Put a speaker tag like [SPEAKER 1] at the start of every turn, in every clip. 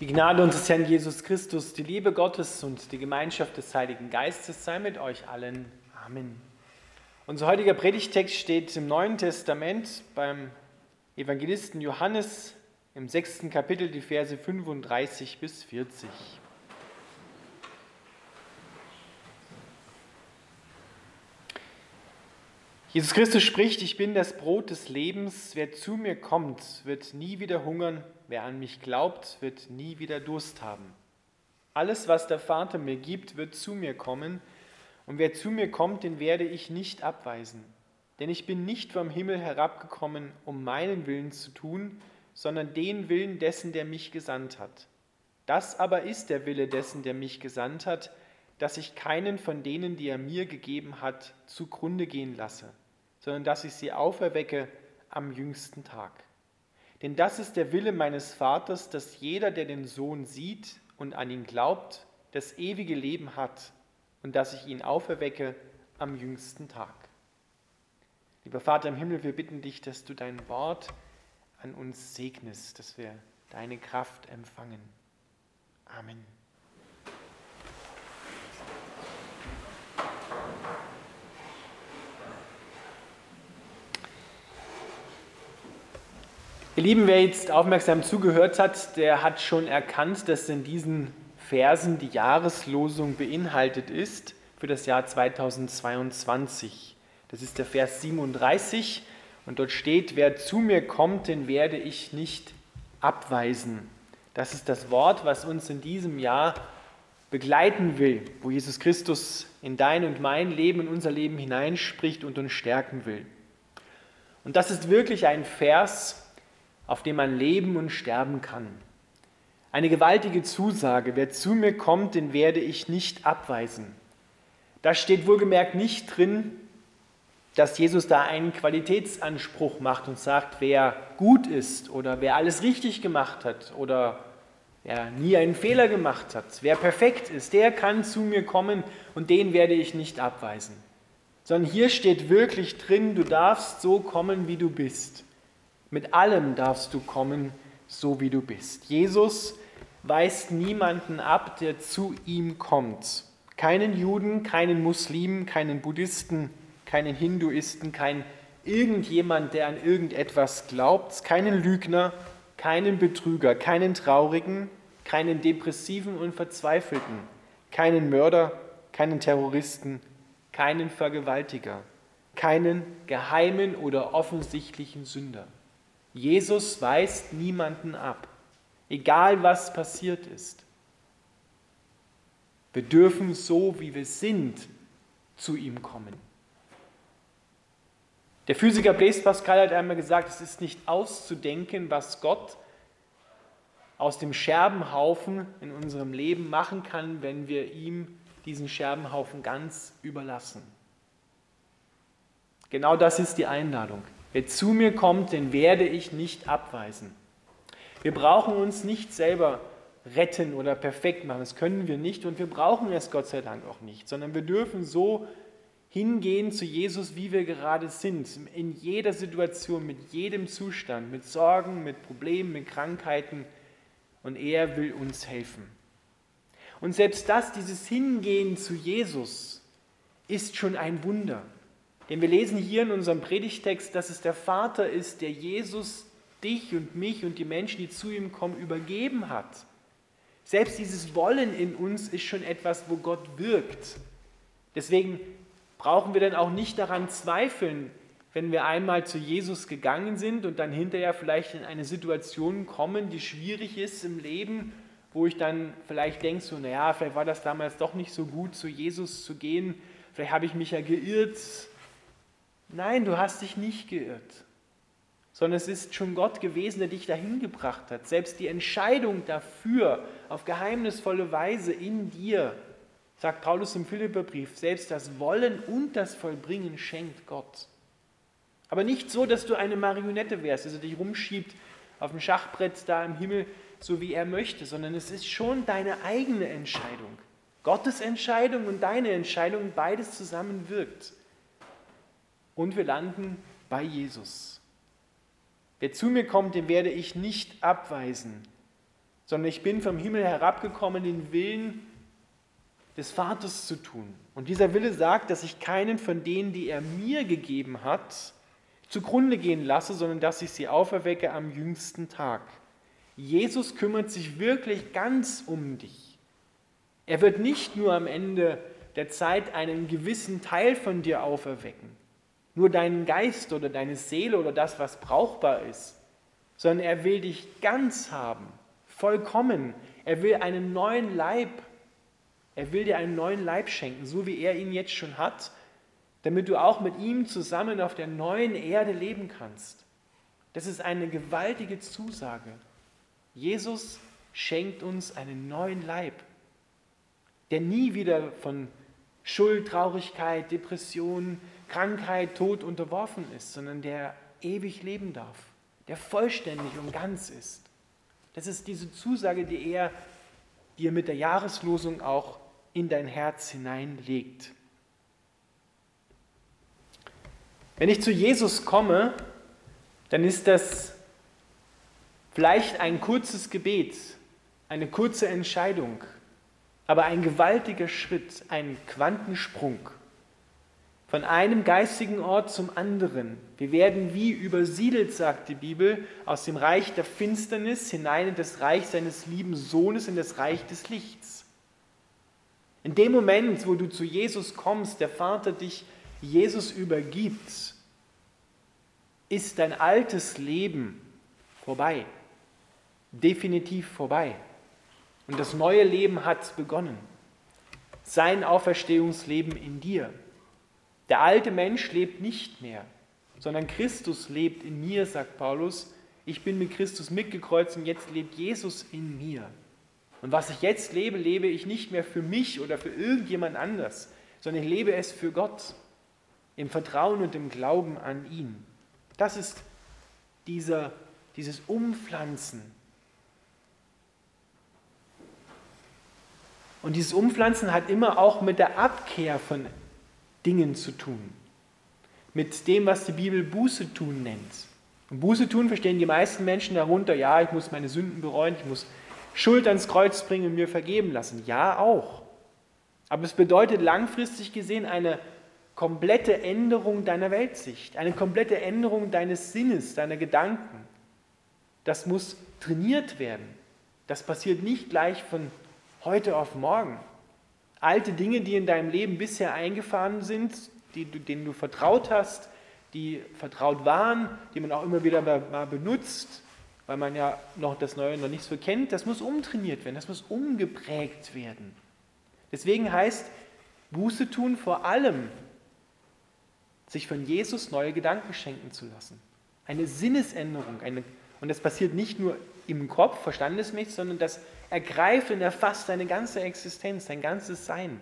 [SPEAKER 1] Die Gnade unseres Herrn Jesus Christus, die Liebe Gottes und die Gemeinschaft des Heiligen Geistes sei mit euch allen. Amen. Unser heutiger Predigtext steht im Neuen Testament beim Evangelisten Johannes im sechsten Kapitel, die Verse 35 bis 40. Jesus Christus spricht, ich bin das Brot des Lebens, wer zu mir kommt, wird nie wieder hungern, wer an mich glaubt, wird nie wieder Durst haben. Alles, was der Vater mir gibt, wird zu mir kommen, und wer zu mir kommt, den werde ich nicht abweisen. Denn ich bin nicht vom Himmel herabgekommen, um meinen Willen zu tun, sondern den Willen dessen, der mich gesandt hat. Das aber ist der Wille dessen, der mich gesandt hat, dass ich keinen von denen, die er mir gegeben hat, zugrunde gehen lasse sondern dass ich sie auferwecke am jüngsten Tag. Denn das ist der Wille meines Vaters, dass jeder, der den Sohn sieht und an ihn glaubt, das ewige Leben hat und dass ich ihn auferwecke am jüngsten Tag. Lieber Vater im Himmel, wir bitten dich, dass du dein Wort an uns segnest, dass wir deine Kraft empfangen. Amen. Ihr Lieben, wer jetzt aufmerksam zugehört hat, der hat schon erkannt, dass in diesen Versen die Jahreslosung beinhaltet ist für das Jahr 2022. Das ist der Vers 37 und dort steht, wer zu mir kommt, den werde ich nicht abweisen. Das ist das Wort, was uns in diesem Jahr begleiten will, wo Jesus Christus in dein und mein Leben, in unser Leben hineinspricht und uns stärken will. Und das ist wirklich ein Vers, auf dem man leben und sterben kann. Eine gewaltige Zusage, wer zu mir kommt, den werde ich nicht abweisen. Da steht wohlgemerkt nicht drin, dass Jesus da einen Qualitätsanspruch macht und sagt, wer gut ist oder wer alles richtig gemacht hat oder wer nie einen Fehler gemacht hat, wer perfekt ist, der kann zu mir kommen und den werde ich nicht abweisen. Sondern hier steht wirklich drin, du darfst so kommen, wie du bist. Mit allem darfst du kommen, so wie du bist. Jesus weist niemanden ab, der zu ihm kommt. Keinen Juden, keinen Muslimen, keinen Buddhisten, keinen Hinduisten, kein irgendjemand, der an irgendetwas glaubt, keinen Lügner, keinen Betrüger, keinen Traurigen, keinen Depressiven und Verzweifelten, keinen Mörder, keinen Terroristen, keinen Vergewaltiger, keinen geheimen oder offensichtlichen Sünder. Jesus weist niemanden ab, egal was passiert ist. Wir dürfen so, wie wir sind, zu ihm kommen. Der Physiker Blaise Pascal hat einmal gesagt, es ist nicht auszudenken, was Gott aus dem Scherbenhaufen in unserem Leben machen kann, wenn wir ihm diesen Scherbenhaufen ganz überlassen. Genau das ist die Einladung. Wer zu mir kommt, den werde ich nicht abweisen. Wir brauchen uns nicht selber retten oder perfekt machen. Das können wir nicht und wir brauchen es Gott sei Dank auch nicht, sondern wir dürfen so hingehen zu Jesus, wie wir gerade sind, in jeder Situation, mit jedem Zustand, mit Sorgen, mit Problemen, mit Krankheiten und er will uns helfen. Und selbst das, dieses Hingehen zu Jesus, ist schon ein Wunder. Denn wir lesen hier in unserem Predigtext, dass es der Vater ist, der Jesus, dich und mich und die Menschen, die zu ihm kommen, übergeben hat. Selbst dieses Wollen in uns ist schon etwas, wo Gott wirkt. Deswegen brauchen wir dann auch nicht daran zweifeln, wenn wir einmal zu Jesus gegangen sind und dann hinterher vielleicht in eine Situation kommen, die schwierig ist im Leben, wo ich dann vielleicht denke, so, naja, vielleicht war das damals doch nicht so gut, zu Jesus zu gehen, vielleicht habe ich mich ja geirrt, Nein, du hast dich nicht geirrt, sondern es ist schon Gott gewesen, der dich dahin gebracht hat. Selbst die Entscheidung dafür auf geheimnisvolle Weise in dir, sagt Paulus im Philipperbrief, selbst das Wollen und das Vollbringen schenkt Gott. Aber nicht so, dass du eine Marionette wärst, also dich rumschiebt auf dem Schachbrett da im Himmel, so wie er möchte, sondern es ist schon deine eigene Entscheidung. Gottes Entscheidung und deine Entscheidung, beides zusammen wirkt und wir landen bei Jesus. Wer zu mir kommt, den werde ich nicht abweisen. sondern ich bin vom Himmel herabgekommen, den Willen des Vaters zu tun. Und dieser Wille sagt, dass ich keinen von denen, die er mir gegeben hat, zugrunde gehen lasse, sondern dass ich sie auferwecke am jüngsten Tag. Jesus kümmert sich wirklich ganz um dich. Er wird nicht nur am Ende der Zeit einen gewissen Teil von dir auferwecken, nur deinen Geist oder deine Seele oder das, was brauchbar ist, sondern er will dich ganz haben, vollkommen. Er will einen neuen Leib. Er will dir einen neuen Leib schenken, so wie er ihn jetzt schon hat, damit du auch mit ihm zusammen auf der neuen Erde leben kannst. Das ist eine gewaltige Zusage. Jesus schenkt uns einen neuen Leib, der nie wieder von Schuld, Traurigkeit, Depression, Krankheit, Tod unterworfen ist, sondern der ewig leben darf, der vollständig und ganz ist. Das ist diese Zusage, die er dir mit der Jahreslosung auch in dein Herz hineinlegt. Wenn ich zu Jesus komme, dann ist das vielleicht ein kurzes Gebet, eine kurze Entscheidung, aber ein gewaltiger Schritt, ein Quantensprung von einem geistigen Ort zum anderen. Wir werden wie übersiedelt, sagt die Bibel, aus dem Reich der Finsternis hinein in das Reich seines lieben Sohnes, in das Reich des Lichts. In dem Moment, wo du zu Jesus kommst, der Vater dich Jesus übergibt, ist dein altes Leben vorbei. Definitiv vorbei. Und das neue Leben hat begonnen. Sein Auferstehungsleben in dir. Der alte Mensch lebt nicht mehr, sondern Christus lebt in mir, sagt Paulus. Ich bin mit Christus mitgekreuzt und jetzt lebt Jesus in mir. Und was ich jetzt lebe, lebe ich nicht mehr für mich oder für irgendjemand anders, sondern ich lebe es für Gott, im Vertrauen und im Glauben an ihn. Das ist dieser, dieses Umpflanzen Und dieses Umpflanzen hat immer auch mit der Abkehr von Dingen zu tun. Mit dem, was die Bibel Buße tun nennt. Und Buße tun verstehen die meisten Menschen darunter, ja, ich muss meine Sünden bereuen, ich muss Schuld ans Kreuz bringen und mir vergeben lassen. Ja, auch. Aber es bedeutet langfristig gesehen eine komplette Änderung deiner Weltsicht, eine komplette Änderung deines Sinnes, deiner Gedanken. Das muss trainiert werden. Das passiert nicht gleich von heute auf morgen. Alte Dinge, die in deinem Leben bisher eingefahren sind, die, denen du vertraut hast, die vertraut waren, die man auch immer wieder mal benutzt, weil man ja noch das Neue noch nicht so kennt, das muss umtrainiert werden, das muss umgeprägt werden. Deswegen heißt Buße tun vor allem, sich von Jesus neue Gedanken schenken zu lassen. Eine Sinnesänderung. Eine, und das passiert nicht nur im Kopf, verstandesmäßig, sondern das ergreift und erfasst deine ganze Existenz, dein ganzes Sein.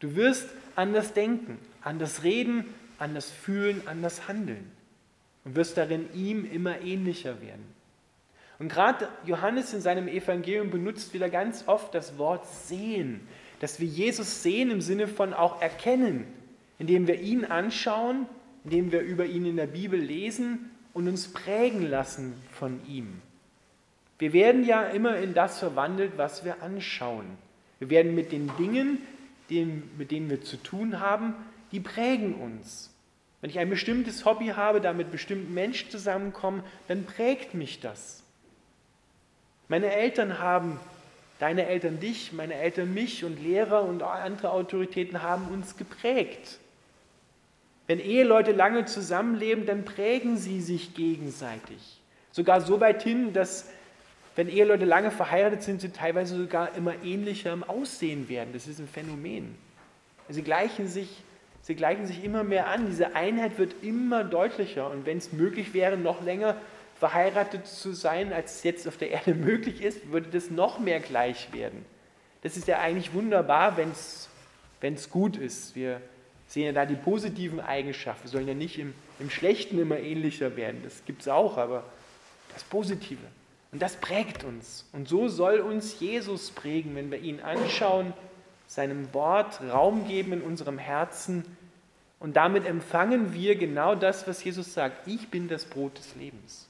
[SPEAKER 1] Du wirst anders denken, anders reden, anders fühlen, anders handeln und wirst darin ihm immer ähnlicher werden. Und gerade Johannes in seinem Evangelium benutzt wieder ganz oft das Wort sehen, dass wir Jesus sehen im Sinne von auch erkennen, indem wir ihn anschauen, indem wir über ihn in der Bibel lesen und uns prägen lassen von ihm. Wir werden ja immer in das verwandelt, was wir anschauen. Wir werden mit den Dingen, mit denen wir zu tun haben, die prägen uns. Wenn ich ein bestimmtes Hobby habe, da mit bestimmten Menschen zusammenkomme, dann prägt mich das. Meine Eltern haben, deine Eltern dich, meine Eltern mich und Lehrer und andere Autoritäten haben uns geprägt. Wenn Eheleute lange zusammenleben, dann prägen sie sich gegenseitig. Sogar so weit hin, dass wenn Eheleute lange verheiratet sind, sie teilweise sogar immer ähnlicher im Aussehen werden. Das ist ein Phänomen. Sie gleichen sich, sie gleichen sich immer mehr an. Diese Einheit wird immer deutlicher. Und wenn es möglich wäre, noch länger verheiratet zu sein, als es jetzt auf der Erde möglich ist, würde das noch mehr gleich werden. Das ist ja eigentlich wunderbar, wenn es gut ist. Wir sehen ja da die positiven Eigenschaften. Wir sollen ja nicht im, im Schlechten immer ähnlicher werden. Das gibt es auch, aber das Positive. Und das prägt uns. Und so soll uns Jesus prägen, wenn wir ihn anschauen, seinem Wort Raum geben in unserem Herzen. Und damit empfangen wir genau das, was Jesus sagt. Ich bin das Brot des Lebens.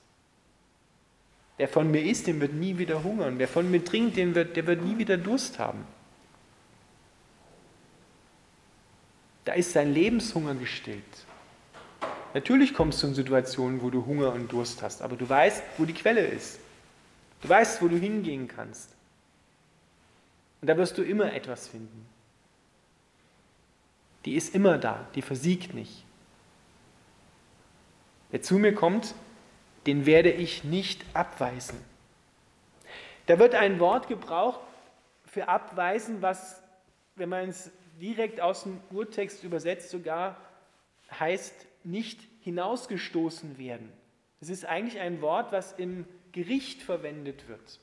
[SPEAKER 1] Wer von mir isst, dem wird nie wieder hungern. Wer von mir trinkt, den wird, der wird nie wieder Durst haben. Da ist sein Lebenshunger gestillt. Natürlich kommst du in Situationen, wo du Hunger und Durst hast, aber du weißt, wo die Quelle ist. Du weißt, wo du hingehen kannst. Und da wirst du immer etwas finden. Die ist immer da, die versiegt nicht. Wer zu mir kommt, den werde ich nicht abweisen. Da wird ein Wort gebraucht für abweisen, was, wenn man es direkt aus dem Urtext übersetzt, sogar heißt nicht hinausgestoßen werden. Das ist eigentlich ein Wort, was im Gericht verwendet wird.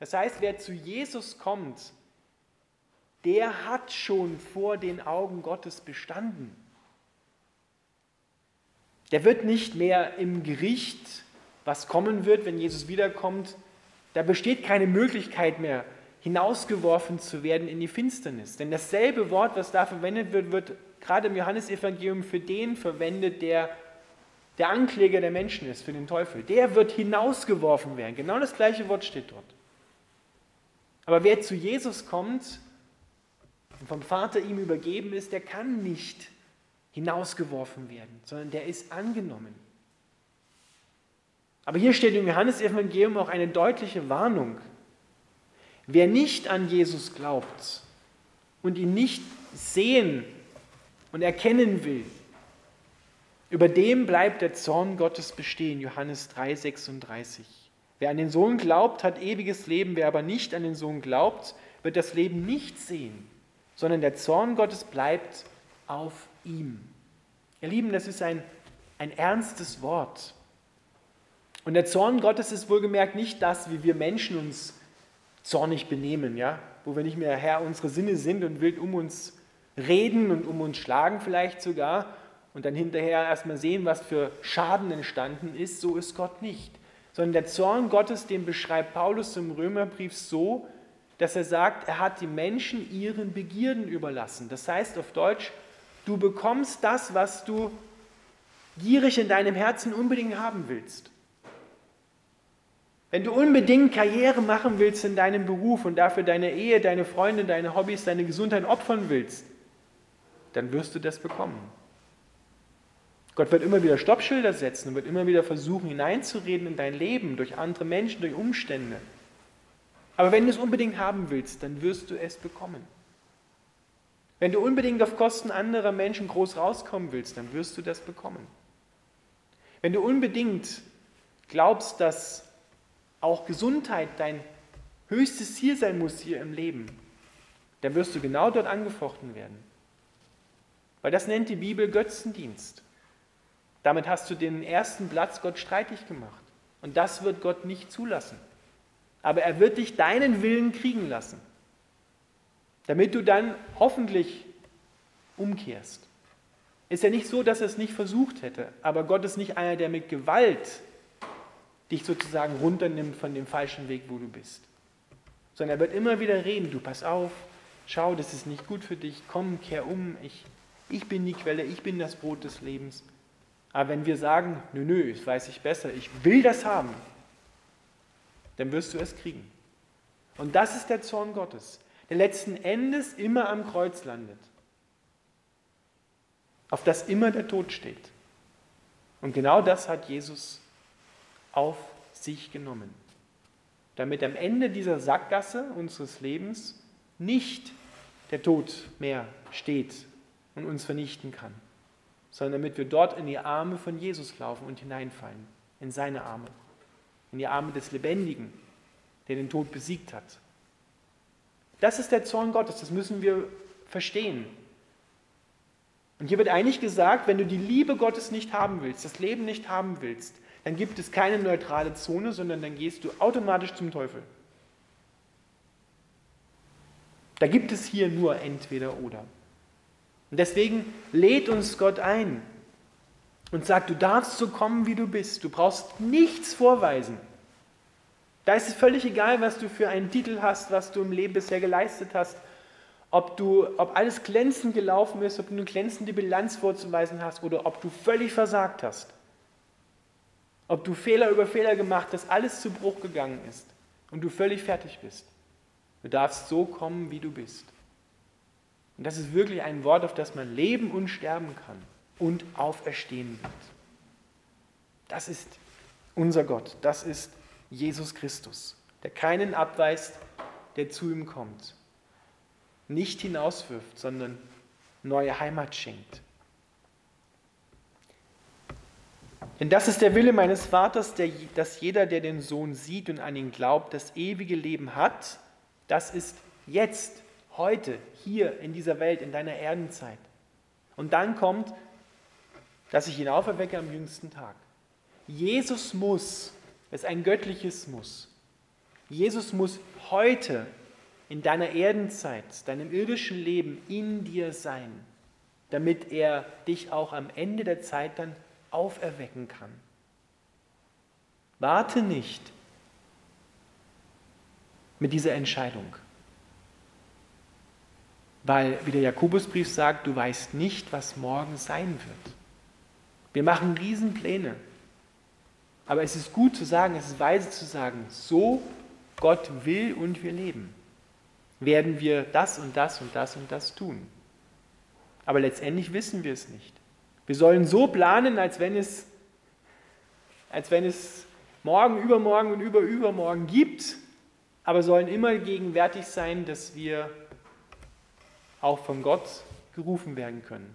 [SPEAKER 1] Das heißt, wer zu Jesus kommt, der hat schon vor den Augen Gottes bestanden. Der wird nicht mehr im Gericht, was kommen wird, wenn Jesus wiederkommt, da besteht keine Möglichkeit mehr, hinausgeworfen zu werden in die Finsternis. Denn dasselbe Wort, was da verwendet wird, wird gerade im Johannesevangelium für den verwendet, der der Ankläger der Menschen ist, für den Teufel. Der wird hinausgeworfen werden. Genau das gleiche Wort steht dort. Aber wer zu Jesus kommt und vom Vater ihm übergeben ist, der kann nicht hinausgeworfen werden, sondern der ist angenommen. Aber hier steht im Johannesevangelium auch eine deutliche Warnung. Wer nicht an Jesus glaubt und ihn nicht sehen und erkennen will, über dem bleibt der Zorn Gottes bestehen, Johannes 3,36. Wer an den Sohn glaubt, hat ewiges Leben, wer aber nicht an den Sohn glaubt, wird das Leben nicht sehen, sondern der Zorn Gottes bleibt auf ihm. Ihr Lieben, das ist ein, ein ernstes Wort. Und der Zorn Gottes ist wohlgemerkt nicht das, wie wir Menschen uns zornig benehmen, ja? wo wir nicht mehr Herr unserer Sinne sind und wild um uns reden und um uns schlagen vielleicht sogar und dann hinterher erstmal sehen, was für Schaden entstanden ist, so ist Gott nicht. Sondern der Zorn Gottes, den beschreibt Paulus im Römerbrief so, dass er sagt, er hat die Menschen ihren Begierden überlassen. Das heißt auf Deutsch, du bekommst das, was du gierig in deinem Herzen unbedingt haben willst. Wenn du unbedingt Karriere machen willst in deinem Beruf und dafür deine Ehe, deine Freunde, deine Hobbys, deine Gesundheit opfern willst, dann wirst du das bekommen. Gott wird immer wieder Stoppschilder setzen und wird immer wieder versuchen hineinzureden in dein Leben durch andere Menschen, durch Umstände. Aber wenn du es unbedingt haben willst, dann wirst du es bekommen. Wenn du unbedingt auf Kosten anderer Menschen groß rauskommen willst, dann wirst du das bekommen. Wenn du unbedingt glaubst, dass auch Gesundheit dein höchstes Ziel sein muss hier im Leben, dann wirst du genau dort angefochten werden. Weil das nennt die Bibel Götzendienst. Damit hast du den ersten Platz Gott streitig gemacht. Und das wird Gott nicht zulassen. Aber er wird dich deinen Willen kriegen lassen, damit du dann hoffentlich umkehrst. Ist ja nicht so, dass er es nicht versucht hätte, aber Gott ist nicht einer, der mit Gewalt dich sozusagen runternimmt von dem falschen Weg, wo du bist. Sondern er wird immer wieder reden, du pass auf, schau, das ist nicht gut für dich, komm, kehr um, ich, ich bin die Quelle, ich bin das Brot des Lebens. Aber wenn wir sagen, nö, nö, das weiß ich besser, ich will das haben, dann wirst du es kriegen. Und das ist der Zorn Gottes, der letzten Endes immer am Kreuz landet, auf das immer der Tod steht. Und genau das hat Jesus auf sich genommen, damit am Ende dieser Sackgasse unseres Lebens nicht der Tod mehr steht und uns vernichten kann, sondern damit wir dort in die Arme von Jesus laufen und hineinfallen, in seine Arme, in die Arme des Lebendigen, der den Tod besiegt hat. Das ist der Zorn Gottes, das müssen wir verstehen. Und hier wird eigentlich gesagt, wenn du die Liebe Gottes nicht haben willst, das Leben nicht haben willst, dann gibt es keine neutrale Zone, sondern dann gehst du automatisch zum Teufel. Da gibt es hier nur entweder oder. Und deswegen lädt uns Gott ein und sagt, du darfst so kommen, wie du bist. Du brauchst nichts vorweisen. Da ist es völlig egal, was du für einen Titel hast, was du im Leben bisher geleistet hast, ob, du, ob alles glänzend gelaufen ist, ob du eine glänzende Bilanz vorzuweisen hast oder ob du völlig versagt hast. Ob du Fehler über Fehler gemacht hast, alles zu Bruch gegangen ist und du völlig fertig bist. Du darfst so kommen, wie du bist. Und das ist wirklich ein Wort, auf das man leben und sterben kann und auferstehen wird. Das ist unser Gott, das ist Jesus Christus, der keinen abweist, der zu ihm kommt. Nicht hinauswirft, sondern neue Heimat schenkt. Denn das ist der Wille meines Vaters, der, dass jeder, der den Sohn sieht und an ihn glaubt, das ewige Leben hat. Das ist jetzt, heute, hier in dieser Welt, in deiner Erdenzeit. Und dann kommt, dass ich ihn auferwecke am jüngsten Tag. Jesus muss, es ist ein göttliches Muss. Jesus muss heute in deiner Erdenzeit, deinem irdischen Leben in dir sein, damit er dich auch am Ende der Zeit dann auferwecken kann. Warte nicht mit dieser Entscheidung. Weil, wie der Jakobusbrief sagt, du weißt nicht, was morgen sein wird. Wir machen Riesenpläne. Aber es ist gut zu sagen, es ist weise zu sagen, so Gott will und wir leben, werden wir das und das und das und das tun. Aber letztendlich wissen wir es nicht. Wir sollen so planen, als wenn es, als wenn es morgen, übermorgen und überübermorgen gibt, aber sollen immer gegenwärtig sein, dass wir auch von Gott gerufen werden können.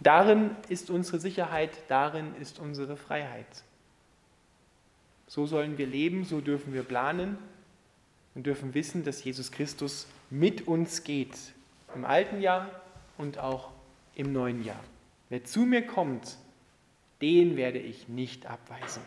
[SPEAKER 1] Darin ist unsere Sicherheit, darin ist unsere Freiheit. So sollen wir leben, so dürfen wir planen und dürfen wissen, dass Jesus Christus mit uns geht, im alten Jahr und auch im neuen Jahr. Wer zu mir kommt, den werde ich nicht abweisen.